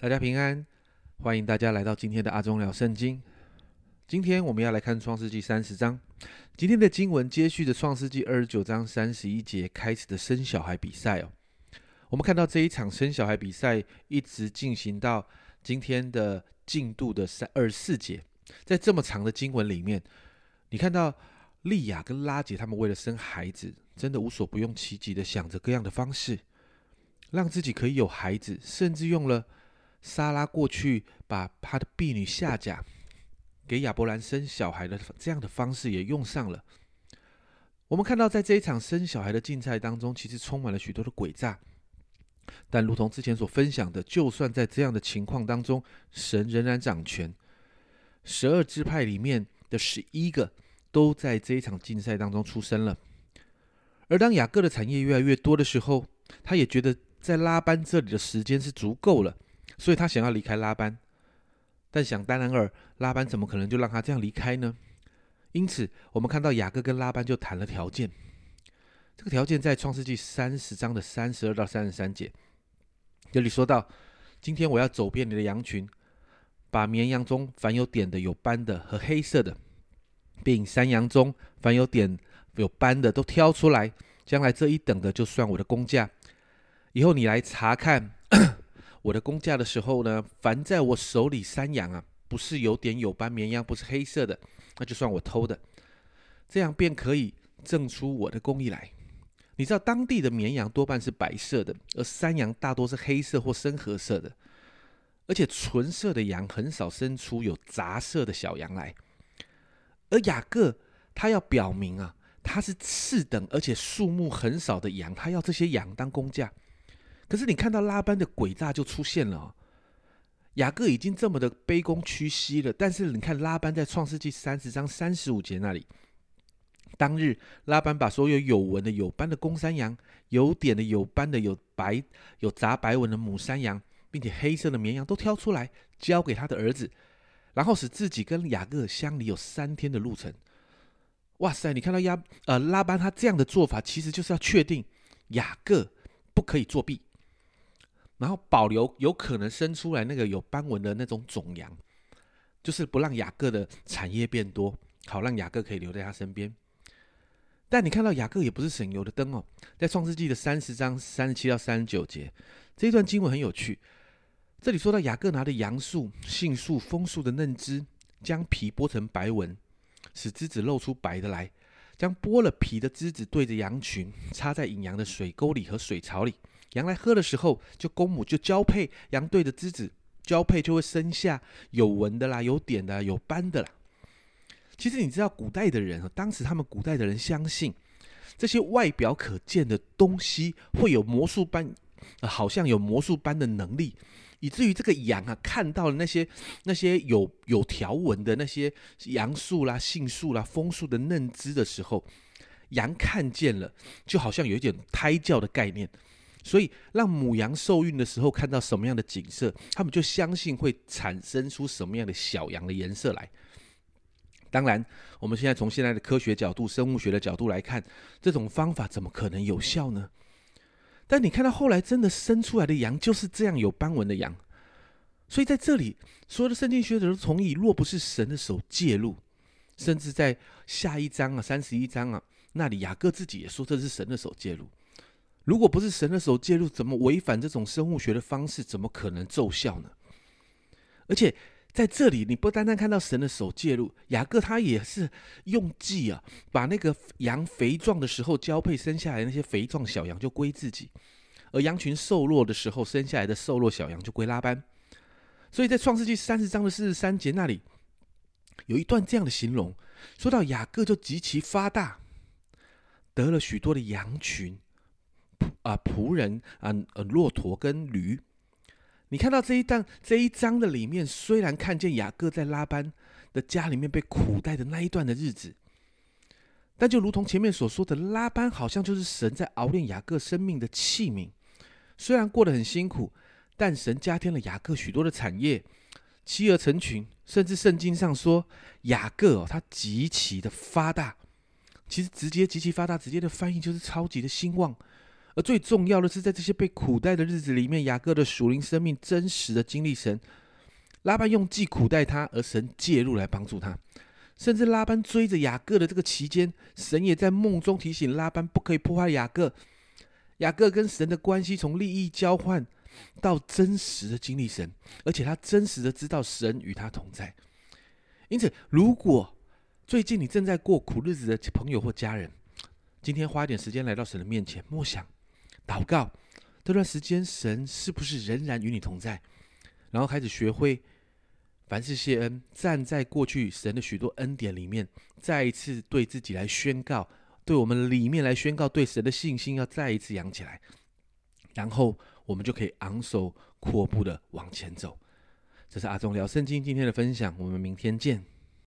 大家平安，欢迎大家来到今天的阿忠聊圣经。今天我们要来看创世纪三十章。今天的经文接续着创世纪二十九章三十一节开始的生小孩比赛哦。我们看到这一场生小孩比赛一直进行到今天的进度的三二十四节。在这么长的经文里面，你看到利亚跟拉杰他们为了生孩子，真的无所不用其极的想着各样的方式，让自己可以有孩子，甚至用了。莎拉过去把他的婢女夏甲给亚伯兰生小孩的这样的方式也用上了。我们看到，在这一场生小孩的竞赛当中，其实充满了许多的诡诈。但如同之前所分享的，就算在这样的情况当中，神仍然掌权。十二支派里面的十一个都在这一场竞赛当中出生了。而当雅各的产业越来越多的时候，他也觉得在拉班这里的时间是足够了。所以他想要离开拉班，但想当然尔，拉班怎么可能就让他这样离开呢？因此，我们看到雅各跟拉班就谈了条件。这个条件在创世纪三十章的三十二到三十三节，这里说到：今天我要走遍你的羊群，把绵羊中凡有点的、有斑的和黑色的，并山羊中凡有点有斑的都挑出来，将来这一等的就算我的工价。以后你来查看。我的工价的时候呢，凡在我手里山羊啊，不是有点有斑绵羊，不是黑色的，那就算我偷的，这样便可以挣出我的工艺来。你知道当地的绵羊多半是白色的，而山羊大多是黑色或深褐色的，而且纯色的羊很少生出有杂色的小羊来。而雅各他要表明啊，他是次等而且数目很少的羊，他要这些羊当工价。可是你看到拉班的诡诈就出现了，雅各已经这么的卑躬屈膝了，但是你看拉班在创世纪三十章三十五节那里，当日拉班把所有有纹的、有斑的公山羊、有点的、有斑的、有白有杂白纹的母山羊，并且黑色的绵羊都挑出来，交给他的儿子，然后使自己跟雅各相离有三天的路程。哇塞！你看到亚呃拉班他这样的做法，其实就是要确定雅各不可以作弊。然后保留有可能生出来那个有斑纹的那种种羊，就是不让雅各的产业变多，好让雅各可以留在他身边。但你看到雅各也不是省油的灯哦，在创世纪的三十章三十七到三十九节这一段经文很有趣。这里说到雅各拿的杨树、杏树、枫树的嫩枝，将皮剥成白纹，使枝子露出白的来，将剥了皮的枝子对着羊群，插在引羊的水沟里和水槽里。羊来喝的时候，就公母就交配，羊对着枝子交配，就会生下有纹的啦、有点的、有斑的啦。其实你知道，古代的人，当时他们古代的人相信这些外表可见的东西会有魔术般，好像有魔术般的能力，以至于这个羊啊，看到了那些那些有有条纹的那些杨树啦、杏树啦、枫树的嫩枝的时候，羊看见了，就好像有一点胎教的概念。所以，让母羊受孕的时候看到什么样的景色，他们就相信会产生出什么样的小羊的颜色来。当然，我们现在从现在的科学角度、生物学的角度来看，这种方法怎么可能有效呢？但你看到后来真的生出来的羊就是这样有斑纹的羊。所以在这里，所有的圣经学者都同意，若不是神的手介入，甚至在下一章啊、三十一章啊那里，雅各自己也说这是神的手介入。如果不是神的手介入，怎么违反这种生物学的方式，怎么可能奏效呢？而且在这里，你不单单看到神的手介入，雅各他也是用计啊，把那个羊肥壮的时候交配生下来那些肥壮小羊就归自己，而羊群瘦弱的时候生下来的瘦弱小羊就归拉班。所以在创世纪三十章的四十三节那里，有一段这样的形容，说到雅各就极其发大，得了许多的羊群。啊，仆人啊，呃，骆驼跟驴，你看到这一段这一章的里面，虽然看见雅各在拉班的家里面被苦待的那一段的日子，但就如同前面所说的，拉班好像就是神在熬炼雅各生命的器皿。虽然过得很辛苦，但神加添了雅各许多的产业，妻儿成群，甚至圣经上说雅各哦，他极其的发达。其实直接极其发达，直接的翻译就是超级的兴旺。而最重要的是，在这些被苦待的日子里面，雅各的属灵生命真实的经历神。拉班用计苦待他，而神介入来帮助他。甚至拉班追着雅各的这个期间，神也在梦中提醒拉班不可以破坏雅各。雅各跟神的关系从利益交换到真实的经历神，而且他真实的知道神与他同在。因此，如果最近你正在过苦日子的朋友或家人，今天花一点时间来到神的面前，默想、祷告，这段时间神是不是仍然与你同在？然后开始学会凡事谢恩，站在过去神的许多恩典里面，再一次对自己来宣告，对我们里面来宣告，对神的信心要再一次扬起来，然后我们就可以昂首阔步的往前走。这是阿忠聊圣经今天的分享，我们明天见。